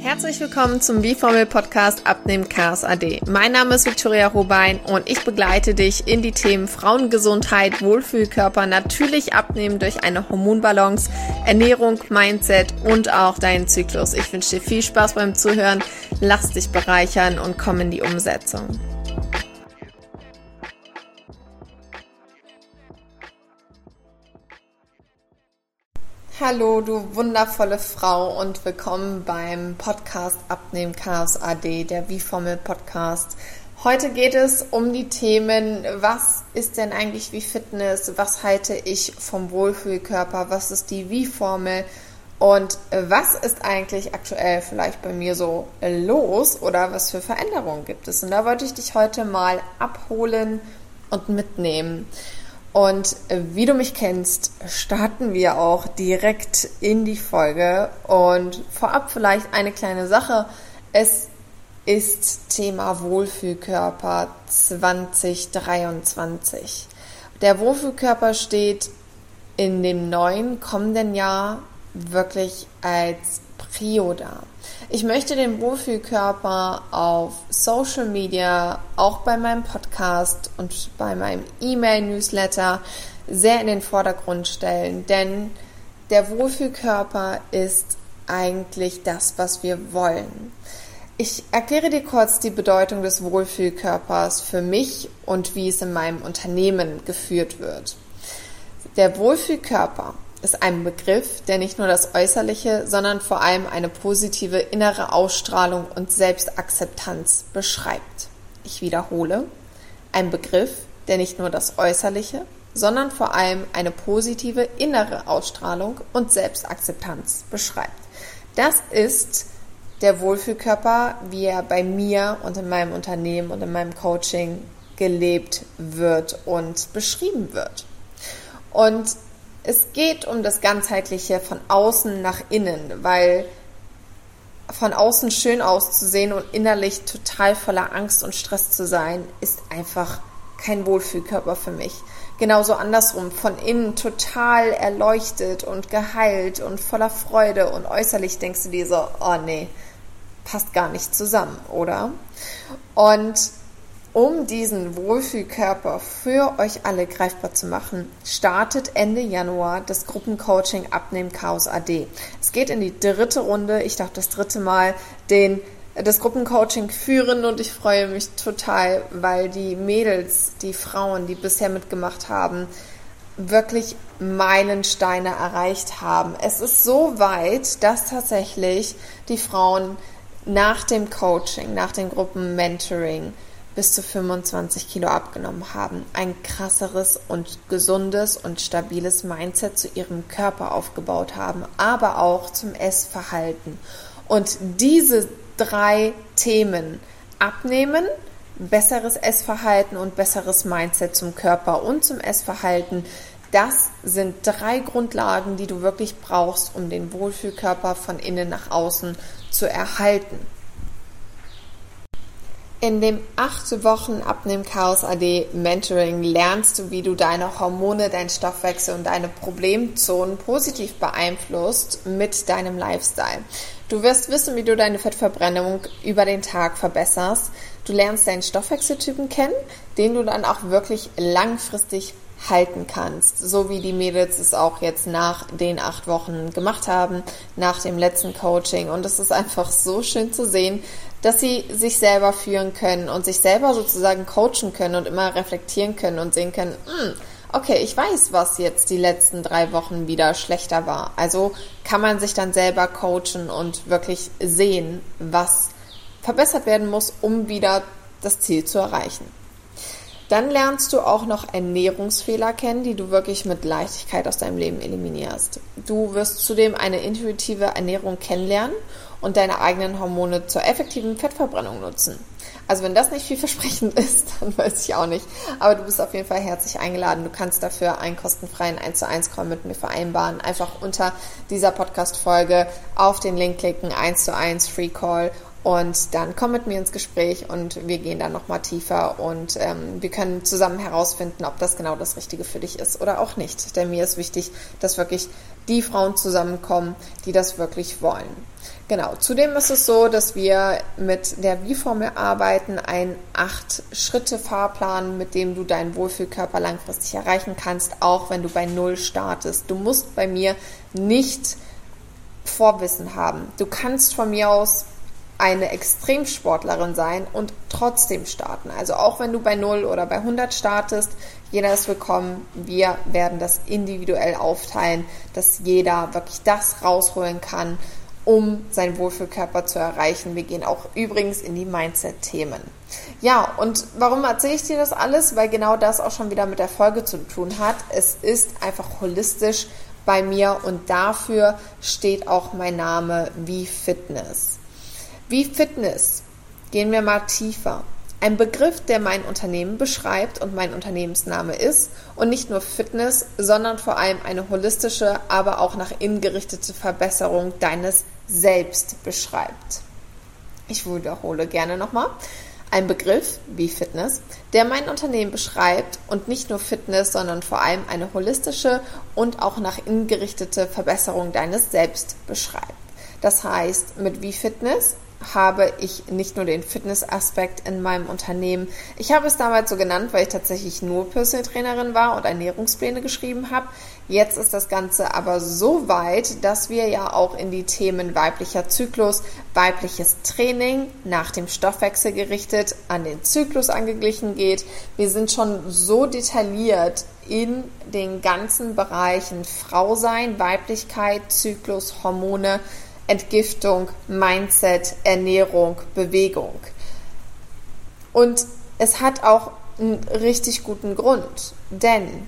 Herzlich willkommen zum B-Formel Podcast Abnehmen Chaos AD. Mein Name ist Victoria Robein und ich begleite dich in die Themen Frauengesundheit, Wohlfühlkörper, natürlich abnehmen durch eine Hormonbalance, Ernährung, Mindset und auch deinen Zyklus. Ich wünsche dir viel Spaß beim Zuhören, lass dich bereichern und komm in die Umsetzung. Hallo, du wundervolle Frau und willkommen beim Podcast Abnehmen Chaos AD, der Wie-Formel Podcast. Heute geht es um die Themen, was ist denn eigentlich wie Fitness, was halte ich vom Wohlfühlkörper, was ist die Wie-Formel und was ist eigentlich aktuell vielleicht bei mir so los oder was für Veränderungen gibt es. Und da wollte ich dich heute mal abholen und mitnehmen. Und wie du mich kennst, starten wir auch direkt in die Folge. Und vorab vielleicht eine kleine Sache. Es ist Thema Wohlfühlkörper 2023. Der Wohlfühlkörper steht in dem neuen kommenden Jahr wirklich als Prio da. Ich möchte den Wohlfühlkörper auf Social Media, auch bei meinem Podcast und bei meinem E-Mail-Newsletter sehr in den Vordergrund stellen, denn der Wohlfühlkörper ist eigentlich das, was wir wollen. Ich erkläre dir kurz die Bedeutung des Wohlfühlkörpers für mich und wie es in meinem Unternehmen geführt wird. Der Wohlfühlkörper ist ein Begriff, der nicht nur das Äußerliche, sondern vor allem eine positive innere Ausstrahlung und Selbstakzeptanz beschreibt. Ich wiederhole, ein Begriff, der nicht nur das Äußerliche, sondern vor allem eine positive innere Ausstrahlung und Selbstakzeptanz beschreibt. Das ist der Wohlfühlkörper, wie er bei mir und in meinem Unternehmen und in meinem Coaching gelebt wird und beschrieben wird. Und es geht um das ganzheitliche von außen nach innen, weil von außen schön auszusehen und innerlich total voller Angst und Stress zu sein, ist einfach kein Wohlfühlkörper für mich. Genauso andersrum, von innen total erleuchtet und geheilt und voller Freude und äußerlich denkst du dir so, oh nee, passt gar nicht zusammen, oder? Und um diesen Wohlfühlkörper für euch alle greifbar zu machen, startet Ende Januar das Gruppencoaching Abnehmen Chaos AD. Es geht in die dritte Runde, ich darf das dritte Mal den das Gruppencoaching führen und ich freue mich total, weil die Mädels, die Frauen, die bisher mitgemacht haben, wirklich Meilensteine erreicht haben. Es ist so weit, dass tatsächlich die Frauen nach dem Coaching, nach dem Gruppenmentoring bis zu 25 Kilo abgenommen haben, ein krasseres und gesundes und stabiles Mindset zu ihrem Körper aufgebaut haben, aber auch zum Essverhalten. Und diese drei Themen abnehmen, besseres Essverhalten und besseres Mindset zum Körper und zum Essverhalten, das sind drei Grundlagen, die du wirklich brauchst, um den Wohlfühlkörper von innen nach außen zu erhalten. In dem acht Wochen Abnehmen Chaos AD Mentoring lernst du, wie du deine Hormone, deinen Stoffwechsel und deine Problemzonen positiv beeinflusst mit deinem Lifestyle. Du wirst wissen, wie du deine Fettverbrennung über den Tag verbesserst. Du lernst deinen Stoffwechseltypen kennen, den du dann auch wirklich langfristig halten kannst. So wie die Mädels es auch jetzt nach den acht Wochen gemacht haben, nach dem letzten Coaching. Und es ist einfach so schön zu sehen, dass sie sich selber führen können und sich selber sozusagen coachen können und immer reflektieren können und sehen können, hm, okay, ich weiß, was jetzt die letzten drei Wochen wieder schlechter war. Also kann man sich dann selber coachen und wirklich sehen, was verbessert werden muss, um wieder das Ziel zu erreichen. Dann lernst du auch noch Ernährungsfehler kennen, die du wirklich mit Leichtigkeit aus deinem Leben eliminierst. Du wirst zudem eine intuitive Ernährung kennenlernen und deine eigenen Hormone zur effektiven Fettverbrennung nutzen. Also wenn das nicht vielversprechend ist, dann weiß ich auch nicht. Aber du bist auf jeden Fall herzlich eingeladen. Du kannst dafür einen kostenfreien 1 zu 1 Call mit mir vereinbaren. Einfach unter dieser Podcast-Folge auf den Link klicken, 1 zu 1 Free Call Und dann komm mit mir ins Gespräch und wir gehen dann nochmal tiefer und ähm, wir können zusammen herausfinden, ob das genau das Richtige für dich ist oder auch nicht. Denn mir ist wichtig, dass wirklich die Frauen zusammenkommen, die das wirklich wollen. Genau. Zudem ist es so, dass wir mit der Wie-Formel arbeiten, ein Acht-Schritte-Fahrplan, mit dem du deinen Wohlfühlkörper langfristig erreichen kannst, auch wenn du bei Null startest. Du musst bei mir nicht Vorwissen haben. Du kannst von mir aus eine Extremsportlerin sein und trotzdem starten. Also auch wenn du bei 0 oder bei 100 startest, jeder ist willkommen. Wir werden das individuell aufteilen, dass jeder wirklich das rausholen kann, um seinen Wohlfühlkörper zu erreichen. Wir gehen auch übrigens in die Mindset-Themen. Ja, und warum erzähle ich dir das alles? Weil genau das auch schon wieder mit der Folge zu tun hat. Es ist einfach holistisch bei mir und dafür steht auch mein Name wie Fitness. Wie Fitness gehen wir mal tiefer. Ein Begriff, der mein Unternehmen beschreibt und mein Unternehmensname ist und nicht nur Fitness, sondern vor allem eine holistische, aber auch nach innen gerichtete Verbesserung deines Selbst beschreibt. Ich wiederhole gerne nochmal. Ein Begriff wie Fitness, der mein Unternehmen beschreibt und nicht nur Fitness, sondern vor allem eine holistische und auch nach innen gerichtete Verbesserung deines Selbst beschreibt. Das heißt, mit wie Fitness habe ich nicht nur den Fitnessaspekt in meinem Unternehmen. Ich habe es damals so genannt, weil ich tatsächlich nur Personal Trainerin war und Ernährungspläne geschrieben habe. Jetzt ist das Ganze aber so weit, dass wir ja auch in die Themen weiblicher Zyklus, weibliches Training nach dem Stoffwechsel gerichtet an den Zyklus angeglichen geht. Wir sind schon so detailliert in den ganzen Bereichen Frau sein, Weiblichkeit, Zyklus, Hormone, Entgiftung, Mindset, Ernährung, Bewegung. Und es hat auch einen richtig guten Grund, denn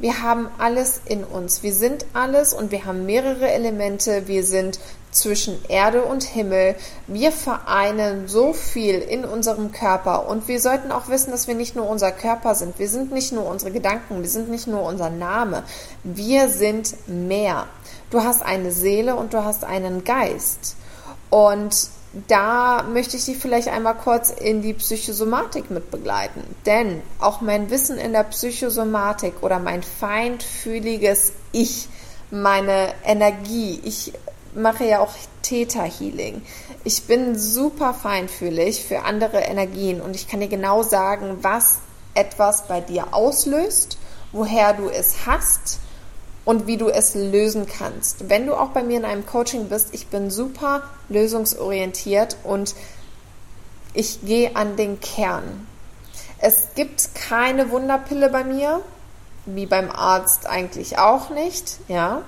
wir haben alles in uns. Wir sind alles und wir haben mehrere Elemente. Wir sind zwischen Erde und Himmel. Wir vereinen so viel in unserem Körper und wir sollten auch wissen, dass wir nicht nur unser Körper sind. Wir sind nicht nur unsere Gedanken. Wir sind nicht nur unser Name. Wir sind mehr. Du hast eine Seele und du hast einen Geist. Und da möchte ich dich vielleicht einmal kurz in die Psychosomatik mit begleiten. Denn auch mein Wissen in der Psychosomatik oder mein feinfühliges Ich, meine Energie, ich mache ja auch Theta Healing. Ich bin super feinfühlig für andere Energien und ich kann dir genau sagen, was etwas bei dir auslöst, woher du es hast und wie du es lösen kannst. Wenn du auch bei mir in einem Coaching bist, ich bin super lösungsorientiert und ich gehe an den Kern. Es gibt keine Wunderpille bei mir, wie beim Arzt eigentlich auch nicht, ja.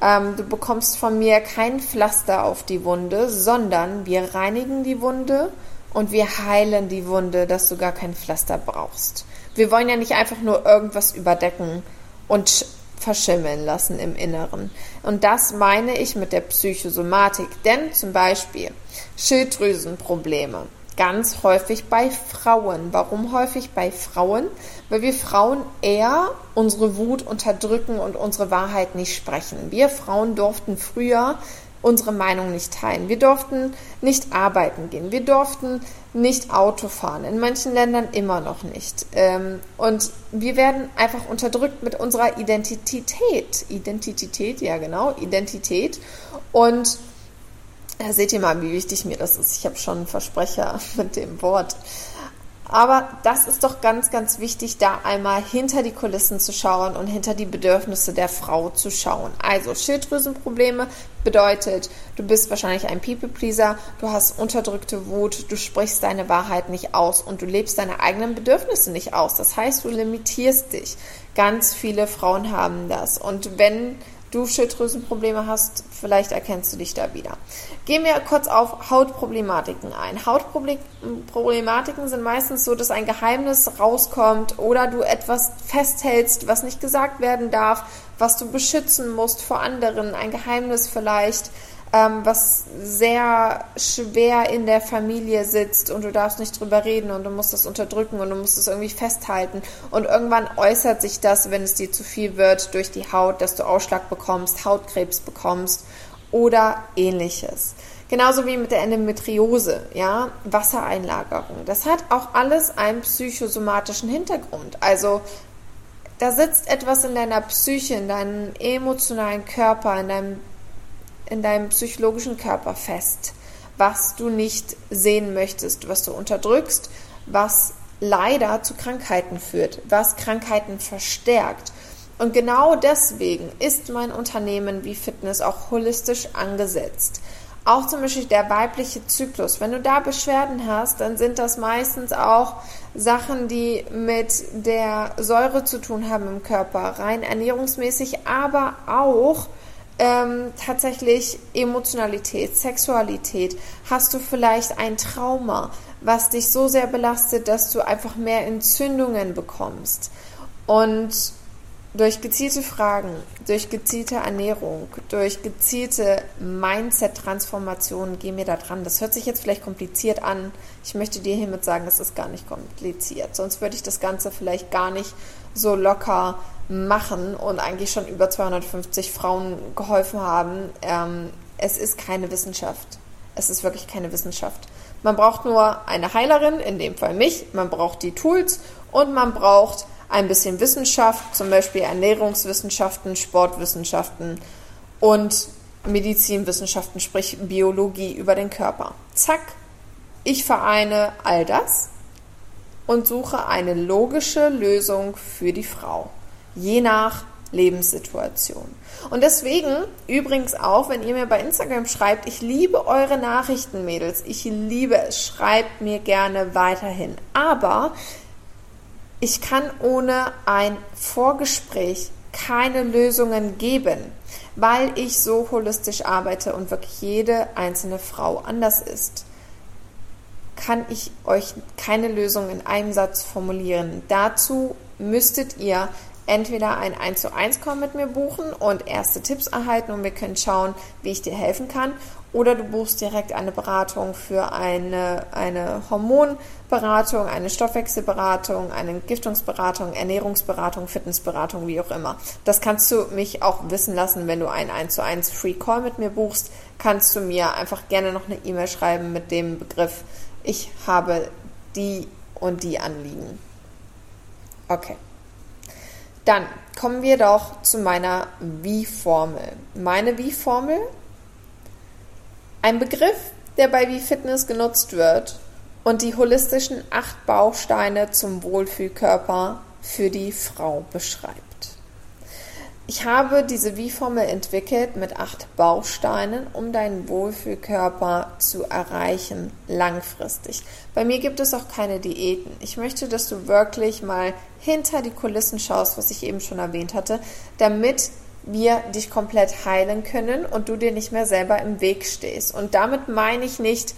Ähm, du bekommst von mir kein Pflaster auf die Wunde, sondern wir reinigen die Wunde und wir heilen die Wunde, dass du gar kein Pflaster brauchst. Wir wollen ja nicht einfach nur irgendwas überdecken und verschimmeln lassen im Inneren. Und das meine ich mit der Psychosomatik. Denn zum Beispiel Schilddrüsenprobleme. Ganz häufig bei Frauen. Warum häufig bei Frauen? Weil wir Frauen eher unsere Wut unterdrücken und unsere Wahrheit nicht sprechen. Wir Frauen durften früher unsere Meinung nicht teilen. Wir durften nicht arbeiten gehen. Wir durften nicht Auto fahren. In manchen Ländern immer noch nicht. Ähm, und wir werden einfach unterdrückt mit unserer Identität. Identität, ja genau, Identität. Und da seht ihr mal, wie wichtig mir das ist. Ich habe schon einen Versprecher mit dem Wort. Aber das ist doch ganz, ganz wichtig, da einmal hinter die Kulissen zu schauen und hinter die Bedürfnisse der Frau zu schauen. Also Schilddrüsenprobleme bedeutet, du bist wahrscheinlich ein People-Pleaser, du hast unterdrückte Wut, du sprichst deine Wahrheit nicht aus und du lebst deine eigenen Bedürfnisse nicht aus. Das heißt, du limitierst dich. Ganz viele Frauen haben das. Und wenn du Schilddrüsenprobleme hast, vielleicht erkennst du dich da wieder. Gehen wir kurz auf Hautproblematiken ein. Hautproblematiken sind meistens so, dass ein Geheimnis rauskommt oder du etwas festhältst, was nicht gesagt werden darf, was du beschützen musst vor anderen, ein Geheimnis vielleicht ähm, was sehr schwer in der Familie sitzt und du darfst nicht drüber reden und du musst das unterdrücken und du musst es irgendwie festhalten. Und irgendwann äußert sich das, wenn es dir zu viel wird, durch die Haut, dass du Ausschlag bekommst, Hautkrebs bekommst oder ähnliches. Genauso wie mit der Endometriose, ja, Wassereinlagerung. Das hat auch alles einen psychosomatischen Hintergrund. Also da sitzt etwas in deiner Psyche, in deinem emotionalen Körper, in deinem, in deinem psychologischen Körper fest, was du nicht sehen möchtest, was du unterdrückst, was leider zu Krankheiten führt, was Krankheiten verstärkt. Und genau deswegen ist mein Unternehmen wie Fitness auch holistisch angesetzt. Auch zum Beispiel der weibliche Zyklus. Wenn du da Beschwerden hast, dann sind das meistens auch Sachen, die mit der Säure zu tun haben im Körper, rein ernährungsmäßig, aber auch ähm, tatsächlich Emotionalität, Sexualität. Hast du vielleicht ein Trauma, was dich so sehr belastet, dass du einfach mehr Entzündungen bekommst? Und durch gezielte Fragen, durch gezielte Ernährung, durch gezielte Mindset-Transformationen gehen wir da dran. Das hört sich jetzt vielleicht kompliziert an. Ich möchte dir hiermit sagen, es ist gar nicht kompliziert. Sonst würde ich das Ganze vielleicht gar nicht so locker machen und eigentlich schon über 250 Frauen geholfen haben. Ähm, es ist keine Wissenschaft. Es ist wirklich keine Wissenschaft. Man braucht nur eine Heilerin, in dem Fall mich. Man braucht die Tools und man braucht ein bisschen Wissenschaft, zum Beispiel Ernährungswissenschaften, Sportwissenschaften und Medizinwissenschaften, sprich Biologie über den Körper. Zack, ich vereine all das und suche eine logische Lösung für die Frau, je nach Lebenssituation. Und deswegen, übrigens auch, wenn ihr mir bei Instagram schreibt, ich liebe eure Nachrichten, Mädels, ich liebe es, schreibt mir gerne weiterhin. Aber ich kann ohne ein Vorgespräch keine Lösungen geben, weil ich so holistisch arbeite und wirklich jede einzelne Frau anders ist. Kann ich euch keine Lösung in einem Satz formulieren. Dazu müsstet ihr entweder ein 1 zu 1 Call mit mir buchen und erste Tipps erhalten und wir können schauen, wie ich dir helfen kann. Oder du buchst direkt eine Beratung für eine, eine Hormonberatung, eine Stoffwechselberatung, eine Entgiftungsberatung, Ernährungsberatung, Fitnessberatung, wie auch immer. Das kannst du mich auch wissen lassen, wenn du ein 1 zu 1 Free Call mit mir buchst, kannst du mir einfach gerne noch eine E-Mail schreiben mit dem Begriff, ich habe die und die Anliegen. Okay. Dann kommen wir doch zu meiner Wie-Formel. Meine Wie-Formel, ein Begriff, der bei Wie-Fitness genutzt wird und die holistischen acht Bausteine zum Wohlfühlkörper für die Frau beschreibt. Ich habe diese Wie-Formel entwickelt mit acht Bausteinen, um deinen Wohlfühlkörper zu erreichen, langfristig. Bei mir gibt es auch keine Diäten. Ich möchte, dass du wirklich mal hinter die Kulissen schaust, was ich eben schon erwähnt hatte, damit wir dich komplett heilen können und du dir nicht mehr selber im Weg stehst. Und damit meine ich nicht,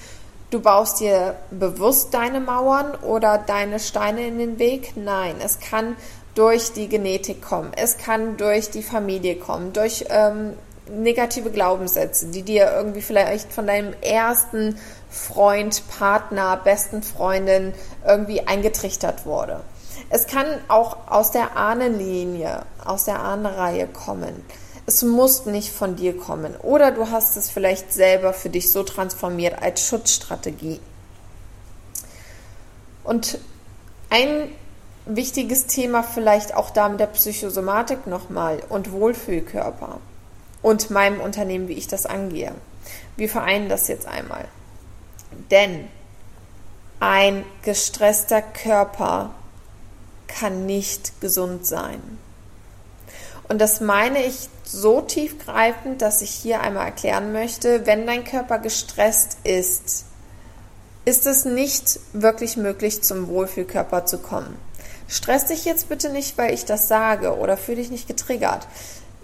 du baust dir bewusst deine Mauern oder deine Steine in den Weg. Nein, es kann durch die Genetik kommen, es kann durch die Familie kommen, durch ähm, negative Glaubenssätze, die dir irgendwie vielleicht von deinem ersten Freund, Partner, besten Freundin irgendwie eingetrichtert wurde. Es kann auch aus der Ahnenlinie, aus der Ahnenreihe kommen. Es muss nicht von dir kommen. Oder du hast es vielleicht selber für dich so transformiert als Schutzstrategie. Und ein wichtiges Thema vielleicht auch da mit der Psychosomatik nochmal und Wohlfühlkörper und meinem Unternehmen, wie ich das angehe. Wir vereinen das jetzt einmal. Denn ein gestresster Körper kann nicht gesund sein. Und das meine ich so tiefgreifend, dass ich hier einmal erklären möchte, wenn dein Körper gestresst ist, ist es nicht wirklich möglich, zum Wohlfühlkörper zu kommen. Stress dich jetzt bitte nicht, weil ich das sage oder fühle dich nicht getriggert.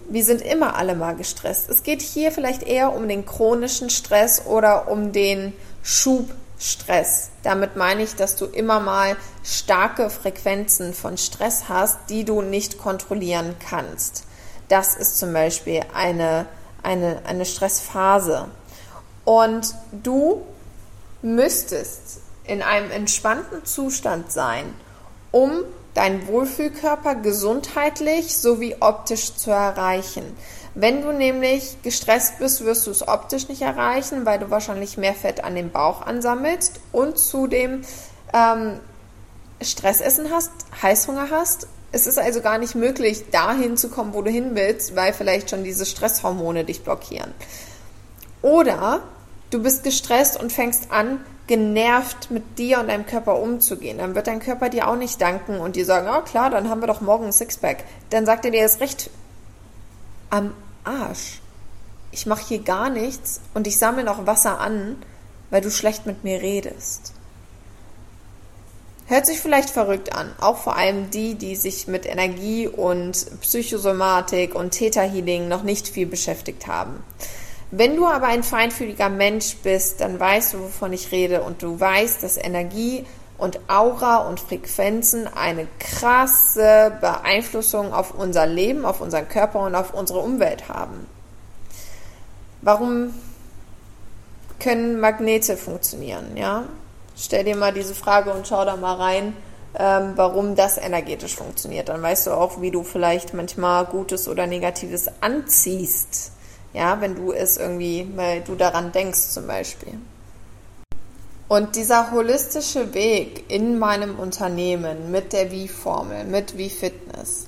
Wir sind immer alle mal gestresst. Es geht hier vielleicht eher um den chronischen Stress oder um den Schubstress. Damit meine ich, dass du immer mal starke Frequenzen von Stress hast, die du nicht kontrollieren kannst. Das ist zum Beispiel eine, eine, eine Stressphase. Und du müsstest in einem entspannten Zustand sein, um deinen Wohlfühlkörper gesundheitlich sowie optisch zu erreichen. Wenn du nämlich gestresst bist, wirst du es optisch nicht erreichen, weil du wahrscheinlich mehr Fett an dem Bauch ansammelst und zudem ähm, Stressessen hast, Heißhunger hast. Es ist also gar nicht möglich, dahin zu kommen, wo du hin willst, weil vielleicht schon diese Stresshormone dich blockieren. Oder du bist gestresst und fängst an, genervt mit dir und deinem Körper umzugehen. Dann wird dein Körper dir auch nicht danken und dir sagen, oh klar, dann haben wir doch morgen ein Sixpack. Dann sagt er dir das recht am Arsch. Ich mache hier gar nichts und ich sammle noch Wasser an, weil du schlecht mit mir redest. Hört sich vielleicht verrückt an, auch vor allem die, die sich mit Energie und Psychosomatik und Theta Healing noch nicht viel beschäftigt haben. Wenn du aber ein feinfühliger Mensch bist, dann weißt du, wovon ich rede und du weißt, dass Energie und Aura und Frequenzen eine krasse Beeinflussung auf unser Leben, auf unseren Körper und auf unsere Umwelt haben. Warum können Magnete funktionieren? Ja, stell dir mal diese Frage und schau da mal rein, ähm, warum das energetisch funktioniert. Dann weißt du auch, wie du vielleicht manchmal Gutes oder Negatives anziehst. Ja, wenn du es irgendwie, weil du daran denkst zum Beispiel. Und dieser holistische Weg in meinem Unternehmen mit der Wie-Formel, mit Wie-Fitness,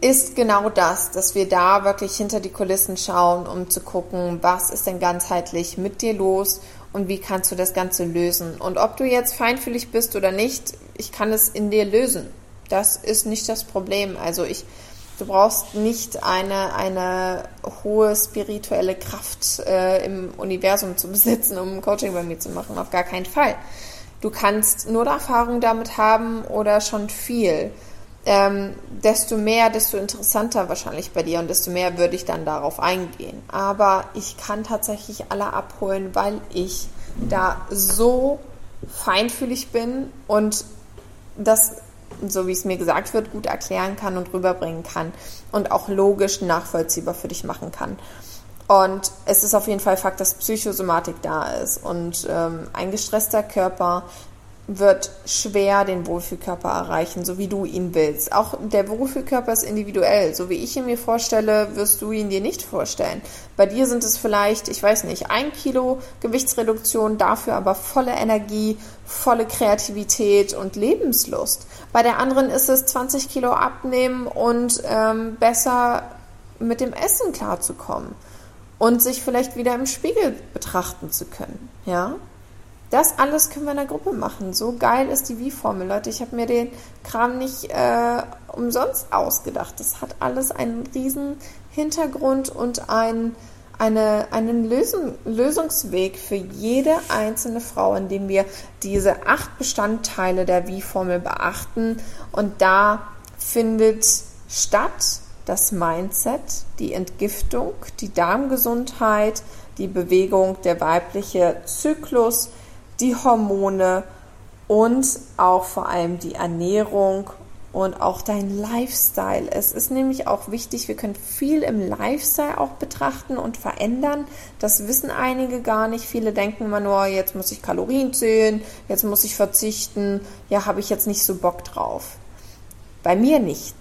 ist genau das, dass wir da wirklich hinter die Kulissen schauen, um zu gucken, was ist denn ganzheitlich mit dir los und wie kannst du das Ganze lösen. Und ob du jetzt feinfühlig bist oder nicht, ich kann es in dir lösen. Das ist nicht das Problem. Also ich Du brauchst nicht eine, eine hohe spirituelle Kraft äh, im Universum zu besitzen, um ein Coaching bei mir zu machen. Auf gar keinen Fall. Du kannst nur Erfahrung damit haben oder schon viel. Ähm, desto mehr, desto interessanter wahrscheinlich bei dir und desto mehr würde ich dann darauf eingehen. Aber ich kann tatsächlich alle abholen, weil ich da so feinfühlig bin und das so wie es mir gesagt wird, gut erklären kann und rüberbringen kann und auch logisch nachvollziehbar für dich machen kann. Und es ist auf jeden Fall Fakt, dass Psychosomatik da ist. Und ähm, ein gestresster Körper wird schwer den Wohlfühlkörper erreichen, so wie du ihn willst. Auch der Wohlfühlkörper ist individuell. So wie ich ihn mir vorstelle, wirst du ihn dir nicht vorstellen. Bei dir sind es vielleicht, ich weiß nicht, ein Kilo Gewichtsreduktion, dafür aber volle Energie, volle Kreativität und Lebenslust. Bei der anderen ist es 20 Kilo abnehmen und ähm, besser mit dem Essen klarzukommen und sich vielleicht wieder im Spiegel betrachten zu können. Ja, das alles können wir in der Gruppe machen. So geil ist die Wie-Formel, Leute. Ich habe mir den Kram nicht äh, umsonst ausgedacht. Das hat alles einen riesen Hintergrund und ein, eine, einen Lösung, Lösungsweg für jede einzelne Frau, indem wir diese acht Bestandteile der Wie-Formel beachten. Und da findet statt das Mindset, die Entgiftung, die Darmgesundheit, die Bewegung, der weibliche Zyklus, die Hormone und auch vor allem die Ernährung und auch dein Lifestyle. Es ist nämlich auch wichtig, wir können viel im Lifestyle auch betrachten und verändern. Das wissen einige gar nicht. Viele denken immer nur, jetzt muss ich Kalorien zählen, jetzt muss ich verzichten. Ja, habe ich jetzt nicht so Bock drauf. Bei mir nicht.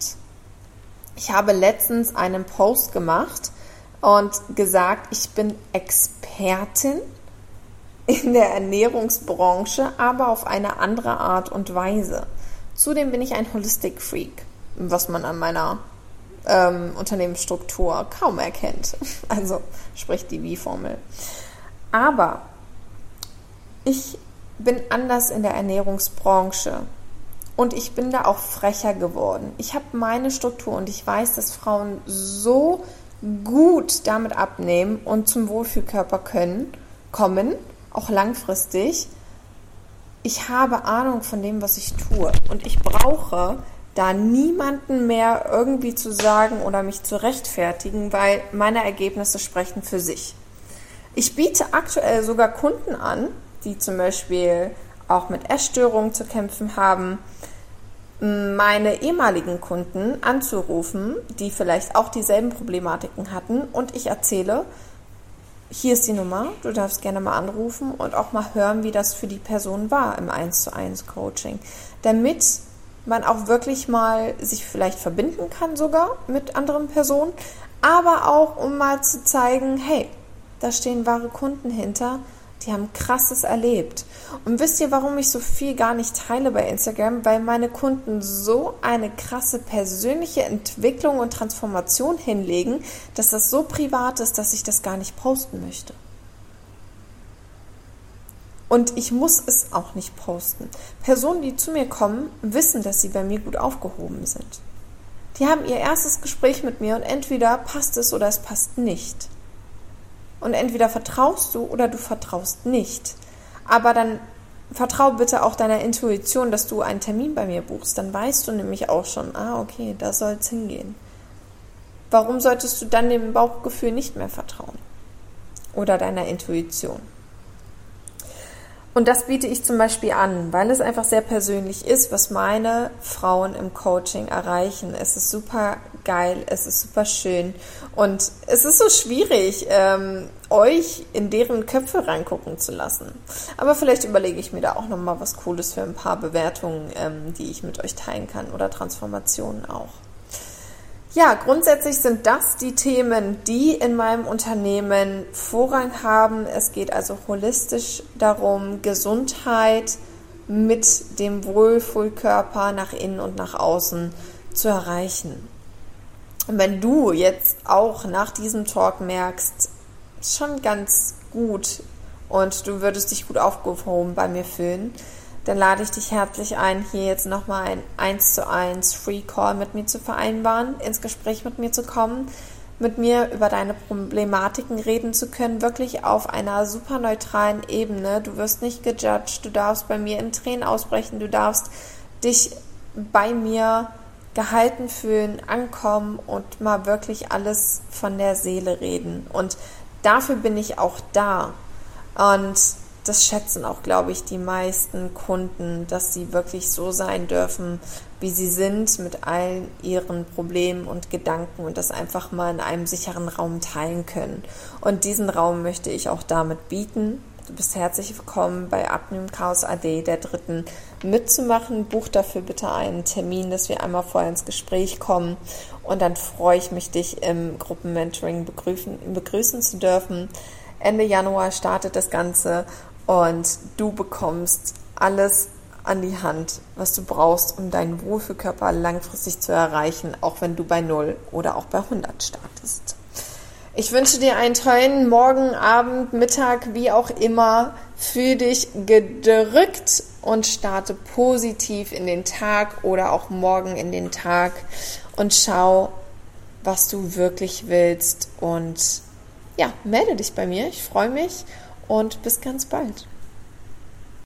Ich habe letztens einen Post gemacht und gesagt, ich bin Expertin in der Ernährungsbranche, aber auf eine andere Art und Weise. Zudem bin ich ein Holistic Freak, was man an meiner ähm, Unternehmensstruktur kaum erkennt. Also sprich die Wie-Formel. Aber ich bin anders in der Ernährungsbranche und ich bin da auch frecher geworden. Ich habe meine Struktur und ich weiß, dass Frauen so gut damit abnehmen und zum Wohlfühlkörper können, kommen auch langfristig, ich habe Ahnung von dem, was ich tue. Und ich brauche da niemanden mehr irgendwie zu sagen oder mich zu rechtfertigen, weil meine Ergebnisse sprechen für sich. Ich biete aktuell sogar Kunden an, die zum Beispiel auch mit Essstörungen zu kämpfen haben, meine ehemaligen Kunden anzurufen, die vielleicht auch dieselben Problematiken hatten und ich erzähle, hier ist die Nummer, du darfst gerne mal anrufen und auch mal hören, wie das für die Person war im 1 zu 1 Coaching. Damit man auch wirklich mal sich vielleicht verbinden kann sogar mit anderen Personen, aber auch um mal zu zeigen, hey, da stehen wahre Kunden hinter, die haben krasses erlebt. Und wisst ihr, warum ich so viel gar nicht teile bei Instagram? Weil meine Kunden so eine krasse persönliche Entwicklung und Transformation hinlegen, dass das so privat ist, dass ich das gar nicht posten möchte. Und ich muss es auch nicht posten. Personen, die zu mir kommen, wissen, dass sie bei mir gut aufgehoben sind. Die haben ihr erstes Gespräch mit mir und entweder passt es oder es passt nicht. Und entweder vertraust du oder du vertraust nicht. Aber dann vertrau bitte auch deiner Intuition, dass du einen Termin bei mir buchst. Dann weißt du nämlich auch schon, ah, okay, da soll es hingehen. Warum solltest du dann dem Bauchgefühl nicht mehr vertrauen? Oder deiner Intuition? Und das biete ich zum Beispiel an, weil es einfach sehr persönlich ist, was meine Frauen im Coaching erreichen. Es ist super geil, es ist super schön und es ist so schwierig, ähm, euch in deren Köpfe reingucken zu lassen. Aber vielleicht überlege ich mir da auch nochmal was Cooles für ein paar Bewertungen, ähm, die ich mit euch teilen kann oder Transformationen auch. Ja, grundsätzlich sind das die Themen, die in meinem Unternehmen Vorrang haben. Es geht also holistisch darum, Gesundheit mit dem Wohlfühlkörper nach innen und nach außen zu erreichen. Und wenn du jetzt auch nach diesem Talk merkst, schon ganz gut und du würdest dich gut aufgehoben bei mir fühlen, dann lade ich dich herzlich ein, hier jetzt nochmal ein 1 zu 1 Free Call mit mir zu vereinbaren, ins Gespräch mit mir zu kommen, mit mir über deine Problematiken reden zu können, wirklich auf einer super neutralen Ebene. Du wirst nicht gejudged, du darfst bei mir in Tränen ausbrechen, du darfst dich bei mir gehalten fühlen, ankommen und mal wirklich alles von der Seele reden. Und dafür bin ich auch da. Und das schätzen auch, glaube ich, die meisten Kunden, dass sie wirklich so sein dürfen, wie sie sind, mit allen ihren Problemen und Gedanken und das einfach mal in einem sicheren Raum teilen können. Und diesen Raum möchte ich auch damit bieten. Du bist herzlich willkommen bei Abnehmen Chaos AD der dritten mitzumachen. Buch dafür bitte einen Termin, dass wir einmal vorher ins Gespräch kommen. Und dann freue ich mich, dich im Gruppenmentoring begrüßen, begrüßen zu dürfen. Ende Januar startet das Ganze und du bekommst alles an die Hand, was du brauchst, um deinen Wohlfühlkörper langfristig zu erreichen, auch wenn du bei 0 oder auch bei 100 startest. Ich wünsche dir einen tollen Morgen, Abend, Mittag, wie auch immer. Fühl dich gedrückt und starte positiv in den Tag oder auch morgen in den Tag und schau, was du wirklich willst. Und ja, melde dich bei mir. Ich freue mich und bis ganz bald.